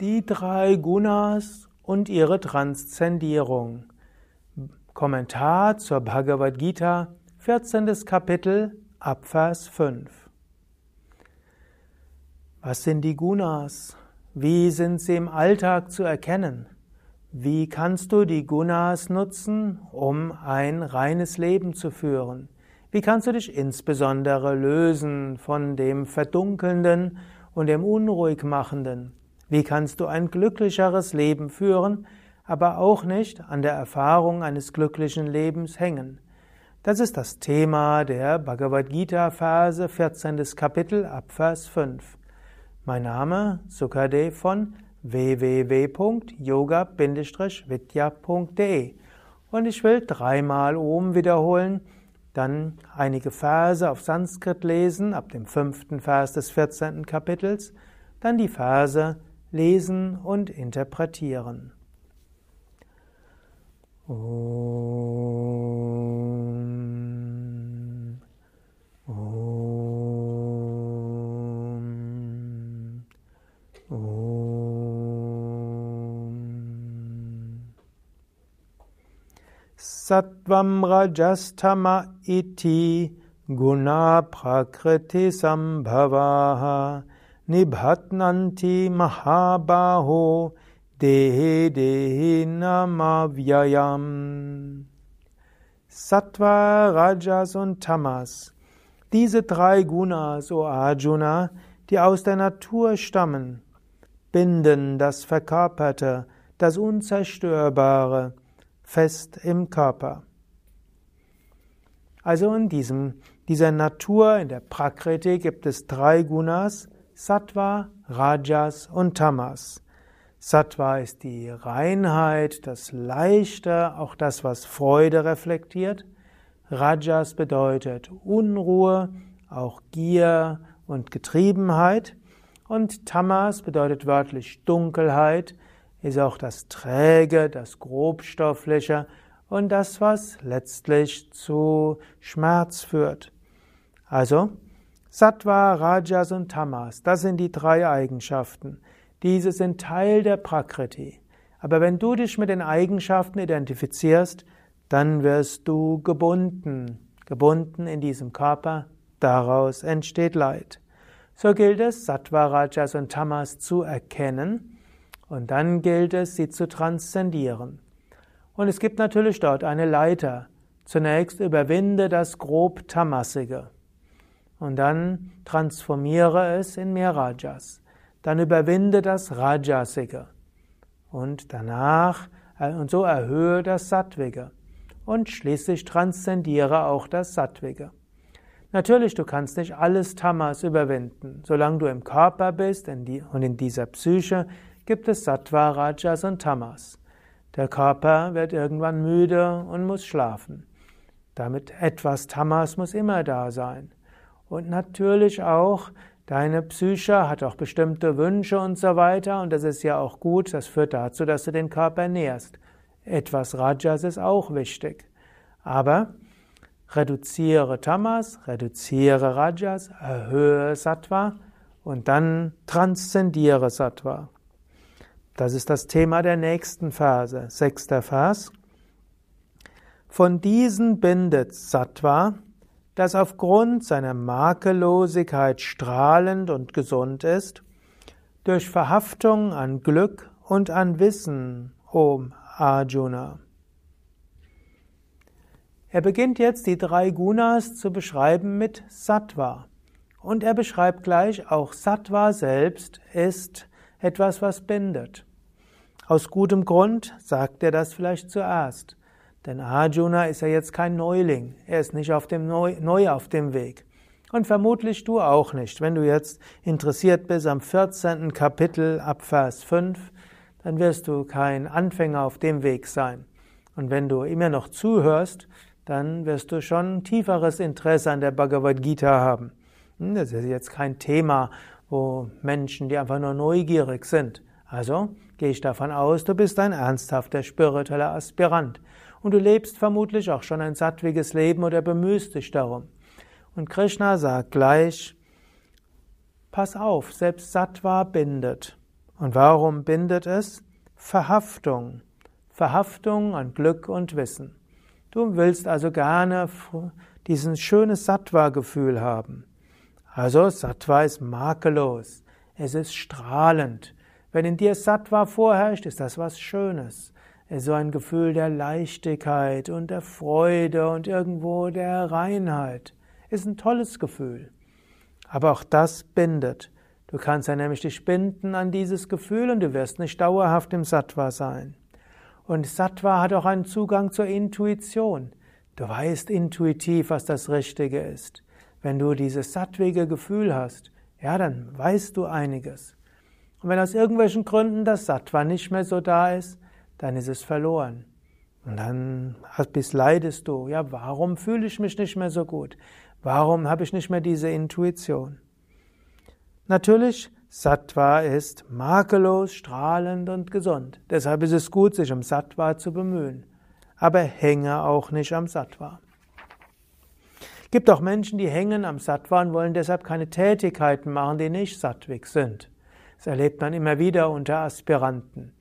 Die drei Gunas und ihre Transzendierung. Kommentar zur Bhagavad Gita, 14. Kapitel, Abvers 5. Was sind die Gunas? Wie sind sie im Alltag zu erkennen? Wie kannst du die Gunas nutzen, um ein reines Leben zu führen? Wie kannst du dich insbesondere lösen von dem Verdunkelnden und dem Unruhigmachenden? Wie kannst du ein glücklicheres Leben führen, aber auch nicht an der Erfahrung eines glücklichen Lebens hängen? Das ist das Thema der Bhagavad Gita Verse 14. Kapitel ab Vers 5. Mein Name Sukadev von www.yoga-vidya.de und ich will dreimal Om wiederholen, dann einige Verse auf Sanskrit lesen, ab dem fünften Vers des 14. Kapitels, dann die Verse lesen und interpretieren. Om. Om. Om. Sattvam Rajastama iti Guna Prakriti Sambhavaha Nibhatnanti Mahabaho Dehe Dehe Namavyayam. Sattva, Rajas und Tamas. Diese drei Gunas, o Arjuna, die aus der Natur stammen, binden das Verkörperte, das Unzerstörbare, fest im Körper. Also in diesem, dieser Natur, in der Prakriti gibt es drei Gunas, Sattva, Rajas und Tamas. Sattva ist die Reinheit, das Leichte, auch das, was Freude reflektiert. Rajas bedeutet Unruhe, auch Gier und Getriebenheit. Und Tamas bedeutet wörtlich Dunkelheit, ist auch das Träge, das Grobstoffliche und das, was letztlich zu Schmerz führt. Also, Sattva, Rajas und Tamas, das sind die drei Eigenschaften. Diese sind Teil der Prakriti. Aber wenn du dich mit den Eigenschaften identifizierst, dann wirst du gebunden, gebunden in diesem Körper, daraus entsteht Leid. So gilt es, Sattva, Rajas und Tamas zu erkennen und dann gilt es, sie zu transzendieren. Und es gibt natürlich dort eine Leiter. Zunächst überwinde das grob Tamasige und dann transformiere es in mehr Rajas. Dann überwinde das Rajasige und danach äh, und so erhöhe das Sattwige und schließlich transzendiere auch das Sattwige. Natürlich, du kannst nicht alles Tamas überwinden. Solange du im Körper bist und in dieser Psyche gibt es Sattva, Rajas und Tamas. Der Körper wird irgendwann müde und muss schlafen. Damit etwas Tamas muss immer da sein. Und natürlich auch deine Psyche hat auch bestimmte Wünsche und so weiter. Und das ist ja auch gut. Das führt dazu, dass du den Körper nährst. Etwas Rajas ist auch wichtig. Aber reduziere Tamas, reduziere Rajas, erhöhe Sattva und dann transzendiere Sattva. Das ist das Thema der nächsten Phase. Sechster Vers. Von diesen bindet Sattva das aufgrund seiner Makellosigkeit strahlend und gesund ist, durch Verhaftung an Glück und an Wissen, Om Arjuna. Er beginnt jetzt die drei Gunas zu beschreiben mit Sattva. Und er beschreibt gleich, auch Sattva selbst ist etwas, was bindet. Aus gutem Grund sagt er das vielleicht zuerst. Denn Arjuna ist ja jetzt kein Neuling. Er ist nicht auf dem Neu, neu auf dem Weg. Und vermutlich du auch nicht. Wenn du jetzt interessiert bist am 14. Kapitel ab Vers 5, dann wirst du kein Anfänger auf dem Weg sein. Und wenn du immer noch zuhörst, dann wirst du schon tieferes Interesse an der Bhagavad Gita haben. Hm, das ist jetzt kein Thema, wo Menschen, die einfach nur neugierig sind. Also gehe ich davon aus, du bist ein ernsthafter spiritueller Aspirant und du lebst vermutlich auch schon ein sattwiges Leben oder bemühst dich darum. Und Krishna sagt gleich, pass auf, selbst Sattva bindet. Und warum bindet es? Verhaftung. Verhaftung an Glück und Wissen. Du willst also gerne diesen schönes Sattva-Gefühl haben. Also Sattva ist makellos. Es ist strahlend. Wenn in dir Sattva vorherrscht, ist das was Schönes. So ein Gefühl der Leichtigkeit und der Freude und irgendwo der Reinheit. Ist ein tolles Gefühl. Aber auch das bindet. Du kannst ja nämlich dich binden an dieses Gefühl und du wirst nicht dauerhaft im Sattva sein. Und Sattva hat auch einen Zugang zur Intuition. Du weißt intuitiv, was das Richtige ist. Wenn du dieses sattwige Gefühl hast, ja, dann weißt du einiges. Und wenn aus irgendwelchen Gründen das Sattva nicht mehr so da ist, dann ist es verloren. Und dann bis leidest du. Ja, warum fühle ich mich nicht mehr so gut? Warum habe ich nicht mehr diese Intuition? Natürlich, Sattva ist makellos, strahlend und gesund. Deshalb ist es gut, sich um Sattva zu bemühen. Aber hänge auch nicht am Sattva. Gibt auch Menschen, die hängen am Sattva und wollen deshalb keine Tätigkeiten machen, die nicht sattwig sind. Das erlebt man immer wieder unter Aspiranten.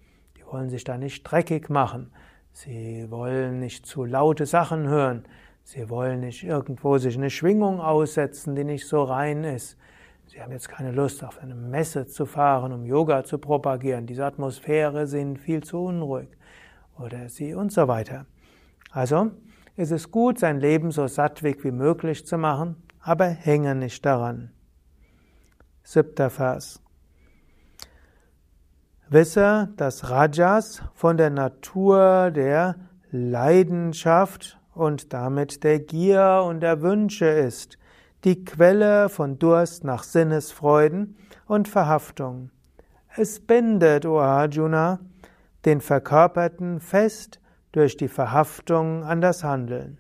Wollen sich da nicht dreckig machen. Sie wollen nicht zu laute Sachen hören. Sie wollen nicht irgendwo sich eine Schwingung aussetzen, die nicht so rein ist. Sie haben jetzt keine Lust, auf eine Messe zu fahren, um Yoga zu propagieren. Diese Atmosphäre sind viel zu unruhig. Oder sie und so weiter. Also, ist es gut, sein Leben so sattwig wie möglich zu machen, aber hänge nicht daran. Siebter Vers. Wisse, dass Rajas von der Natur der Leidenschaft und damit der Gier und der Wünsche ist, die Quelle von Durst nach Sinnesfreuden und Verhaftung. Es bindet, O Arjuna, den Verkörperten fest durch die Verhaftung an das Handeln.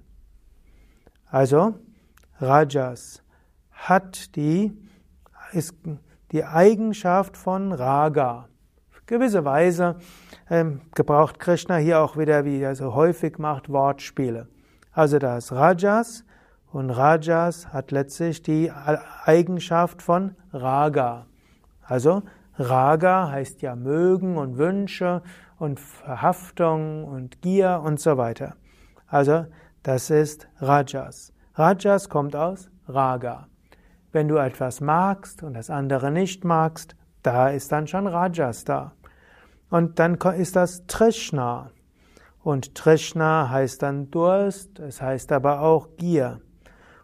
Also, Rajas hat die, ist die Eigenschaft von Raga. Gewisse Weise ähm, gebraucht Krishna hier auch wieder, wie er so häufig macht, Wortspiele. Also da ist Rajas und Rajas hat letztlich die Eigenschaft von Raga. Also Raga heißt ja mögen und Wünsche und Verhaftung und Gier und so weiter. Also das ist Rajas. Rajas kommt aus Raga. Wenn du etwas magst und das andere nicht magst, da ist dann schon Rajas da. Und dann ist das Trishna. Und Trishna heißt dann Durst, es heißt aber auch Gier.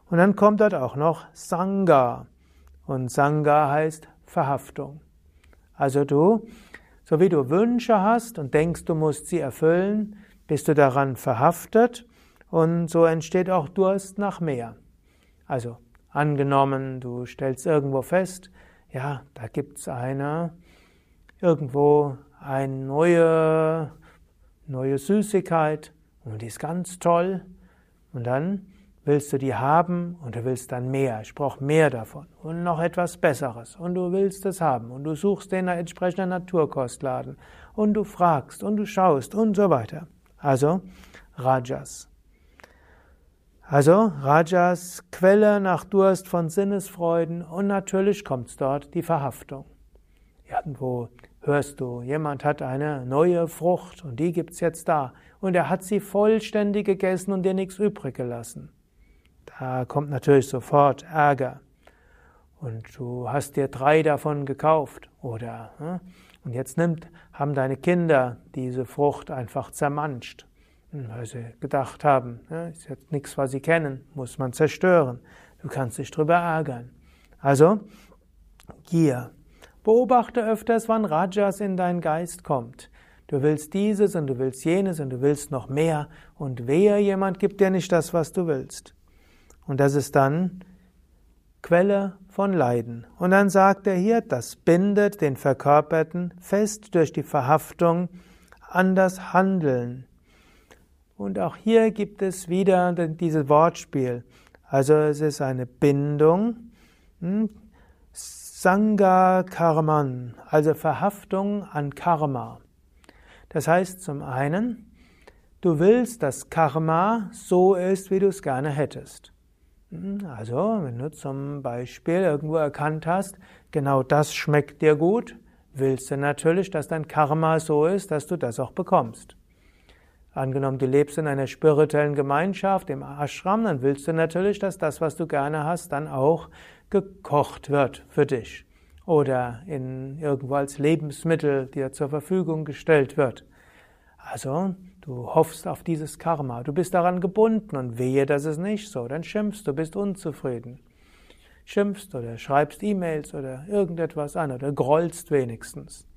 Und dann kommt dort auch noch Sangha. Und Sangha heißt Verhaftung. Also du so wie du Wünsche hast und denkst, du musst sie erfüllen, bist du daran verhaftet und so entsteht auch Durst nach mehr. Also angenommen, du stellst irgendwo fest, ja, da gibt's eine, irgendwo eine neue, neue Süßigkeit und die ist ganz toll und dann willst du die haben und du willst dann mehr. Ich brauche mehr davon und noch etwas Besseres und du willst es haben und du suchst den entsprechenden Naturkostladen und du fragst und du schaust und so weiter. Also Rajas. Also Rajas Quelle nach Durst von Sinnesfreuden und natürlich kommt dort die Verhaftung. Irgendwo hörst du, jemand hat eine neue Frucht und die gibt's jetzt da und er hat sie vollständig gegessen und dir nichts übrig gelassen. Da kommt natürlich sofort Ärger. Und du hast dir drei davon gekauft, oder? Hm? Und jetzt nimmt, haben deine Kinder diese Frucht einfach zermanscht, hm, weil sie gedacht haben, ist jetzt nichts, was sie kennen, muss man zerstören. Du kannst dich drüber ärgern. Also, Gier. Beobachte öfters, wann Rajas in deinen Geist kommt. Du willst dieses und du willst jenes und du willst noch mehr und wehe, jemand gibt dir nicht das, was du willst. Und das ist dann Quelle von Leiden. Und dann sagt er hier, das bindet den Verkörperten fest durch die Verhaftung an das Handeln. Und auch hier gibt es wieder dieses Wortspiel. Also es ist eine Bindung, hm? Sangha Karman, also Verhaftung an Karma. Das heißt zum einen, du willst, dass Karma so ist, wie du es gerne hättest. Hm, also, wenn du zum Beispiel irgendwo erkannt hast, genau das schmeckt dir gut, willst du natürlich, dass dein Karma so ist, dass du das auch bekommst. Angenommen, du lebst in einer spirituellen Gemeinschaft, im Ashram, dann willst du natürlich, dass das, was du gerne hast, dann auch gekocht wird für dich. Oder in, irgendwo als Lebensmittel dir zur Verfügung gestellt wird. Also, du hoffst auf dieses Karma, du bist daran gebunden und wehe, das ist nicht so, dann schimpfst du, bist unzufrieden. Schimpfst oder schreibst E-Mails oder irgendetwas an oder grollst wenigstens.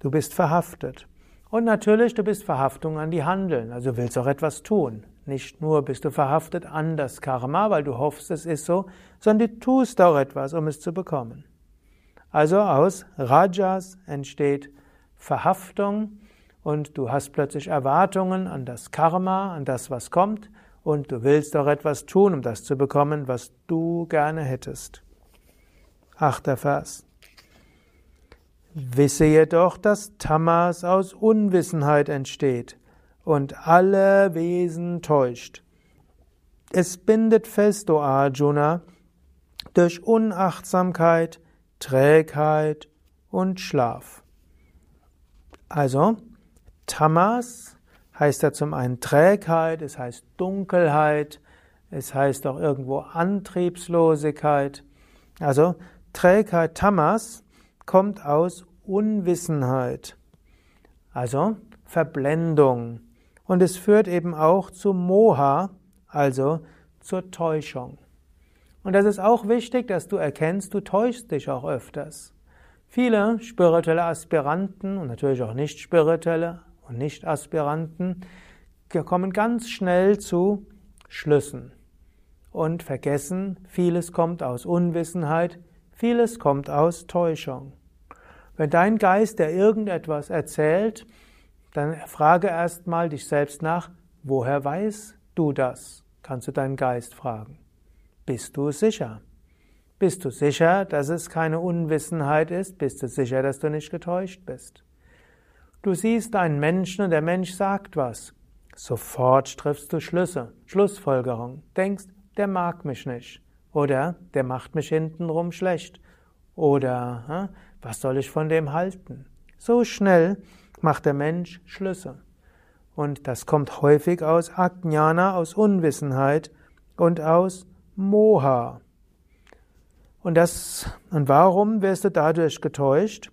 Du bist verhaftet. Und natürlich, du bist Verhaftung an die Handeln, also willst auch etwas tun. Nicht nur bist du verhaftet an das Karma, weil du hoffst, es ist so, sondern du tust auch etwas, um es zu bekommen. Also aus Rajas entsteht Verhaftung und du hast plötzlich Erwartungen an das Karma, an das, was kommt, und du willst auch etwas tun, um das zu bekommen, was du gerne hättest. Achter Vers. Wisse jedoch, dass Tamas aus Unwissenheit entsteht und alle Wesen täuscht. Es bindet fest, o Arjuna, durch Unachtsamkeit, Trägheit und Schlaf. Also, Tamas heißt ja zum einen Trägheit, es heißt Dunkelheit, es heißt auch irgendwo Antriebslosigkeit. Also Trägheit, Tamas, kommt aus Unwissenheit, also Verblendung. Und es führt eben auch zu Moha, also zur Täuschung. Und das ist auch wichtig, dass du erkennst, du täuschst dich auch öfters. Viele spirituelle Aspiranten und natürlich auch nicht spirituelle und nicht Aspiranten kommen ganz schnell zu Schlüssen und vergessen, vieles kommt aus Unwissenheit, vieles kommt aus Täuschung. Wenn dein Geist dir irgendetwas erzählt, dann frage erstmal dich selbst nach, woher weißt du das? Kannst du deinen Geist fragen. Bist du sicher? Bist du sicher, dass es keine Unwissenheit ist? Bist du sicher, dass du nicht getäuscht bist? Du siehst einen Menschen und der Mensch sagt was. Sofort triffst du Schlüsse, Schlussfolgerung. Denkst, der mag mich nicht. Oder der macht mich hintenrum schlecht. Oder was soll ich von dem halten? So schnell macht der Mensch Schlüsse. Und das kommt häufig aus Ajnana, aus Unwissenheit und aus Moha. Und das, und warum wirst du dadurch getäuscht?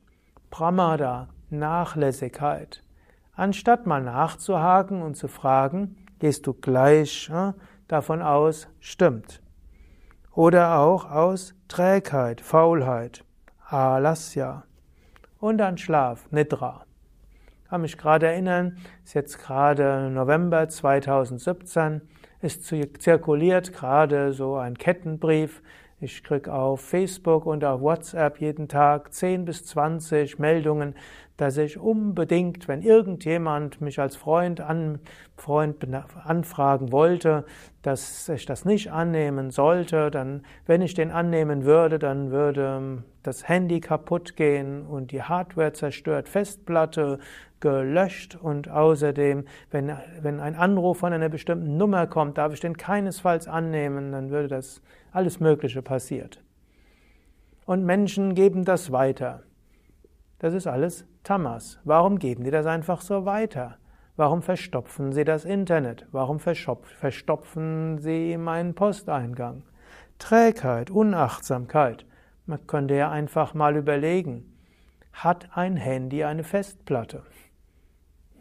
Pramada, Nachlässigkeit. Anstatt mal nachzuhaken und zu fragen, gehst du gleich äh, davon aus, stimmt. Oder auch aus Trägheit, Faulheit. Alasya. Und dann Schlaf, Nidra. Ich kann mich gerade erinnern, ist jetzt gerade November 2017, ist zirkuliert gerade so ein Kettenbrief. Ich kriege auf Facebook und auf WhatsApp jeden Tag 10 bis 20 Meldungen, dass ich unbedingt, wenn irgendjemand mich als Freund, an, Freund anfragen wollte, dass ich das nicht annehmen sollte, dann, wenn ich den annehmen würde, dann würde das Handy kaputt gehen und die Hardware zerstört, Festplatte gelöscht und außerdem, wenn, wenn ein Anruf von einer bestimmten Nummer kommt, darf ich den keinesfalls annehmen, dann würde das alles Mögliche passiert. Und Menschen geben das weiter. Das ist alles Tamas. Warum geben die das einfach so weiter? Warum verstopfen sie das Internet? Warum verstopfen sie meinen Posteingang? Trägheit, Unachtsamkeit. Man könnte ja einfach mal überlegen, hat ein Handy eine Festplatte?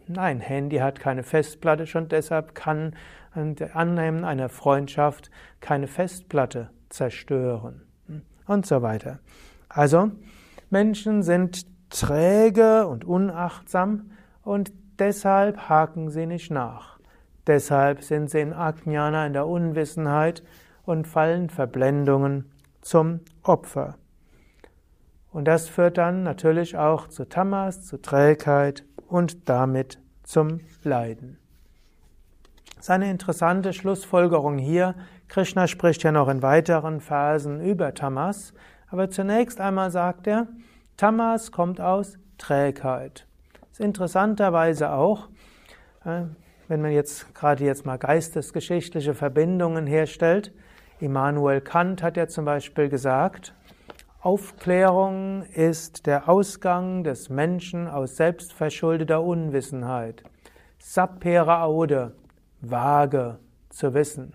Nein, Handy hat keine Festplatte, schon deshalb kann Annehmen einer Freundschaft keine Festplatte zerstören und so weiter. Also, Menschen sind träge und unachtsam und deshalb haken sie nicht nach. Deshalb sind sie in Ajnana, in der Unwissenheit und fallen Verblendungen zum Opfer. Und das führt dann natürlich auch zu Tamas, zu Trägheit und damit zum Leiden. Das ist eine interessante Schlussfolgerung hier. Krishna spricht ja noch in weiteren Versen über Tamas, aber zunächst einmal sagt er, Tamas kommt aus Trägheit. Das ist interessanterweise auch, äh, wenn man jetzt gerade jetzt mal geistesgeschichtliche Verbindungen herstellt. Immanuel Kant hat ja zum Beispiel gesagt, Aufklärung ist der Ausgang des Menschen aus selbstverschuldeter Unwissenheit. Sapere aude, vage zu wissen.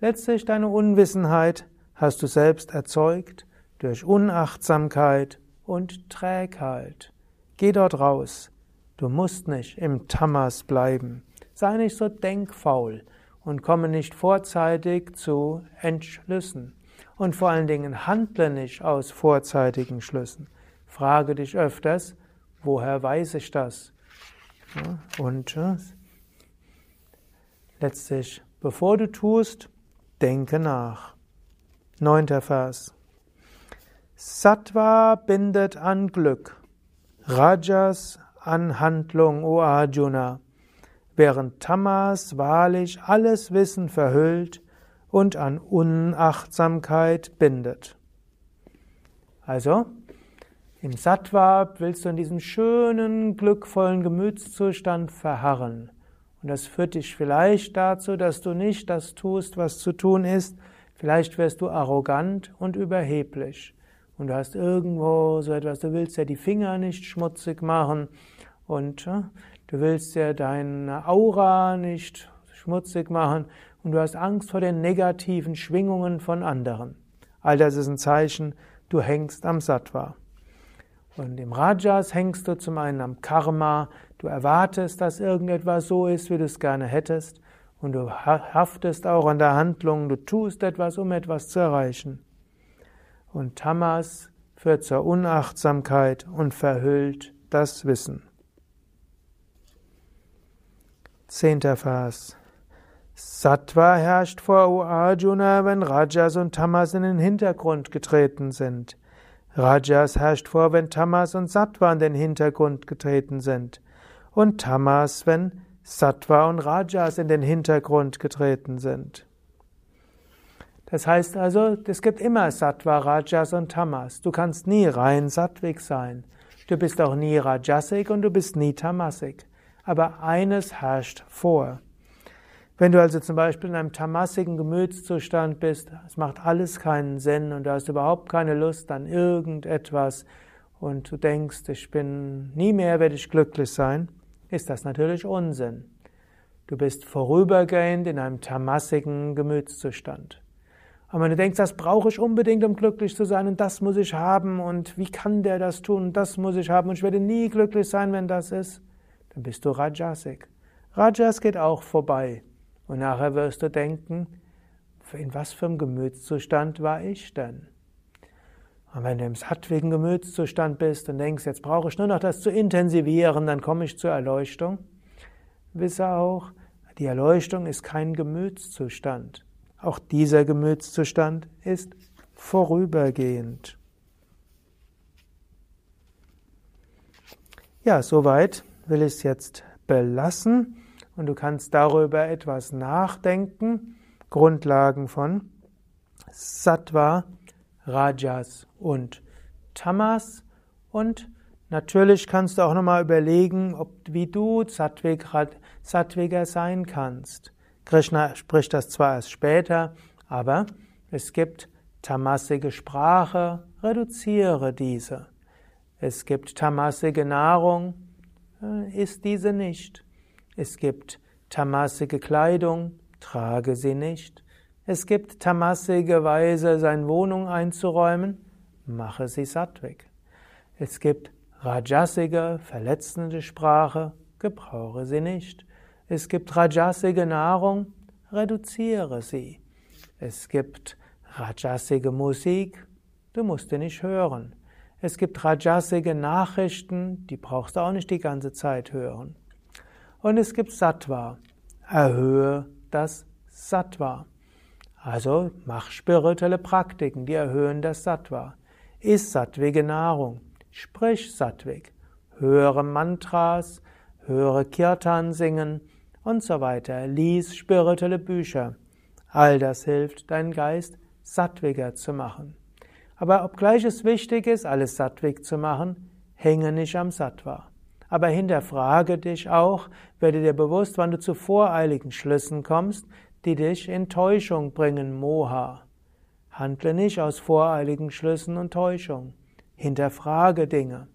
Letztlich deine Unwissenheit hast du selbst erzeugt durch Unachtsamkeit und Trägheit. Geh dort raus. Du musst nicht im Tamas bleiben. Sei nicht so denkfaul und komme nicht vorzeitig zu Entschlüssen. Und vor allen Dingen handle nicht aus vorzeitigen Schlüssen. Frage dich öfters, woher weiß ich das? Und äh, letztlich, bevor du tust, denke nach. Neunter Vers. Sattva bindet an Glück, Rajas an Handlung, o Arjuna, während Tamas wahrlich alles Wissen verhüllt und an Unachtsamkeit bindet. Also, im Sattva willst du in diesem schönen, glückvollen Gemütszustand verharren. Und das führt dich vielleicht dazu, dass du nicht das tust, was zu tun ist. Vielleicht wirst du arrogant und überheblich. Und du hast irgendwo so etwas, du willst ja die Finger nicht schmutzig machen und äh, du willst ja deine Aura nicht schmutzig machen und du hast Angst vor den negativen Schwingungen von anderen. All das ist ein Zeichen, du hängst am Sattva. Und im Rajas hängst du zum einen am Karma, du erwartest, dass irgendetwas so ist, wie du es gerne hättest, und du haftest auch an der Handlung, du tust etwas, um etwas zu erreichen. Und Tamas führt zur Unachtsamkeit und verhüllt das Wissen. Zehnter Vers. Sattva herrscht vor O Arjuna, wenn Rajas und Tamas in den Hintergrund getreten sind. Rajas herrscht vor, wenn Tamas und Sattva in den Hintergrund getreten sind. Und Tamas, wenn Sattva und Rajas in den Hintergrund getreten sind. Das heißt also, es gibt immer Sattva, Rajas und Tamas. Du kannst nie rein Sattvik sein. Du bist auch nie Rajasik und du bist nie Tamasik. Aber eines herrscht vor. Wenn du also zum Beispiel in einem tamasigen Gemütszustand bist, es macht alles keinen Sinn und du hast überhaupt keine Lust an irgendetwas und du denkst, ich bin nie mehr werde ich glücklich sein, ist das natürlich Unsinn. Du bist vorübergehend in einem tamasigen Gemütszustand. Aber wenn du denkst, das brauche ich unbedingt, um glücklich zu sein und das muss ich haben und wie kann der das tun und das muss ich haben und ich werde nie glücklich sein, wenn das ist, dann bist du Rajasik. Rajas geht auch vorbei. Und nachher wirst du denken, in was für einem Gemütszustand war ich denn? Und wenn du im sattwigen Gemütszustand bist und denkst, jetzt brauche ich nur noch das zu intensivieren, dann komme ich zur Erleuchtung, wisse auch, die Erleuchtung ist kein Gemütszustand. Auch dieser Gemütszustand ist vorübergehend. Ja, soweit will ich es jetzt belassen und du kannst darüber etwas nachdenken. Grundlagen von Sattva, Rajas und Tamas. Und natürlich kannst du auch nochmal überlegen, ob, wie du Sattvik, Sattviger sein kannst. Krishna spricht das zwar erst später, aber es gibt tamasige Sprache, reduziere diese. Es gibt tamasige Nahrung, äh, isst diese nicht. Es gibt tamasige Kleidung, trage sie nicht. Es gibt tamasige Weise, seine Wohnung einzuräumen, mache sie sattweg. Es gibt rajasige, verletzende Sprache, gebrauche sie nicht. Es gibt rajasige Nahrung, reduziere sie. Es gibt rajasige Musik, du musst sie nicht hören. Es gibt rajasige Nachrichten, die brauchst du auch nicht die ganze Zeit hören. Und es gibt Sattva. Erhöhe das Sattva. Also mach spirituelle Praktiken, die erhöhen das Sattva. Iss sattwige Nahrung. Sprich sattwig. Höre Mantras, höre Kirtan singen und so weiter. Lies spirituelle Bücher. All das hilft, deinen Geist sattwiger zu machen. Aber obgleich es wichtig ist, alles sattwig zu machen, hänge nicht am Sattva. Aber hinterfrage dich auch, werde dir bewusst, wann du zu voreiligen Schlüssen kommst, die dich in Täuschung bringen, Moha. Handle nicht aus voreiligen Schlüssen und Täuschung. Hinterfrage Dinge.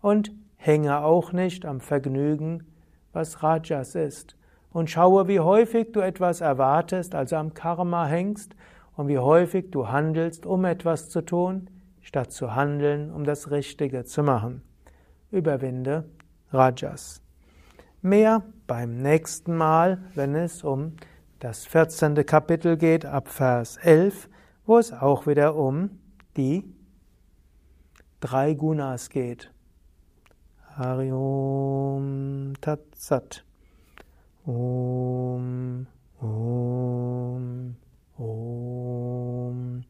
Und hänge auch nicht am Vergnügen, was Rajas ist. Und schaue, wie häufig du etwas erwartest, also am Karma hängst, und wie häufig du handelst, um etwas zu tun, statt zu handeln, um das Richtige zu machen. Überwinde Rajas. Mehr beim nächsten Mal, wenn es um das 14. Kapitel geht, ab Vers 11, wo es auch wieder um die drei Gunas geht. Hariom Tatsat. Om, Om, Om.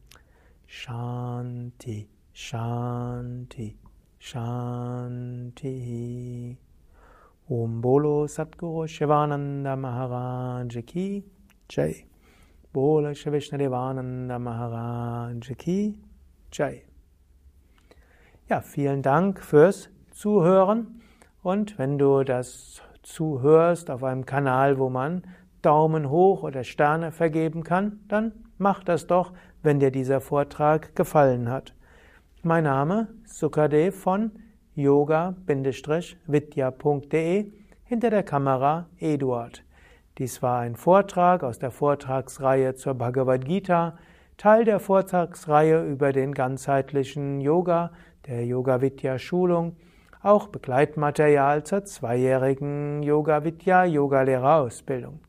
Shanti, Shanti, Shanti. Om Bolo Satguru Shivananda Maharaj Ki Jai. Bolo Shivishnadevananda Maharaj Ki Jai. Ja, vielen Dank fürs Zuhören. Und wenn du das zuhörst auf einem Kanal, wo man Daumen hoch oder Sterne vergeben kann, dann mach das doch, wenn dir dieser Vortrag gefallen hat. Mein Name Sukadev von yoga-vidya.de, hinter der Kamera Eduard. Dies war ein Vortrag aus der Vortragsreihe zur Bhagavad Gita, Teil der Vortragsreihe über den ganzheitlichen Yoga, der Yoga Vidya Schulung, auch Begleitmaterial zur zweijährigen Yoga Vidya Yogalehrerausbildung.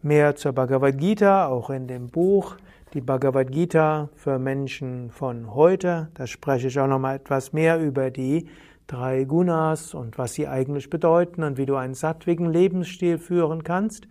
Mehr zur Bhagavad Gita auch in dem Buch Die Bhagavad Gita für Menschen von heute. Da spreche ich auch noch mal etwas mehr über die drei Gunas und was sie eigentlich bedeuten und wie du einen sattwigen Lebensstil führen kannst.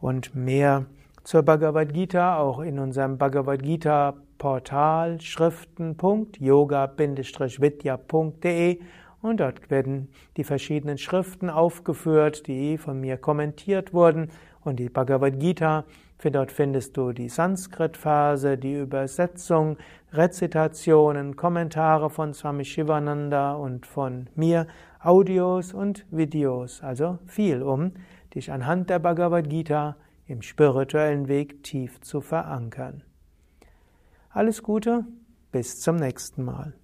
Und mehr zur Bhagavad Gita auch in unserem Bhagavad Gita Portal schriften.yoga-vidya.de und dort werden die verschiedenen Schriften aufgeführt, die von mir kommentiert wurden und die Bhagavad Gita. Dort findest du die Sanskrit-Phase, die Übersetzung, Rezitationen, Kommentare von Swami Shivananda und von mir, Audios und Videos. Also viel, um dich anhand der Bhagavad Gita im spirituellen Weg tief zu verankern. Alles Gute, bis zum nächsten Mal.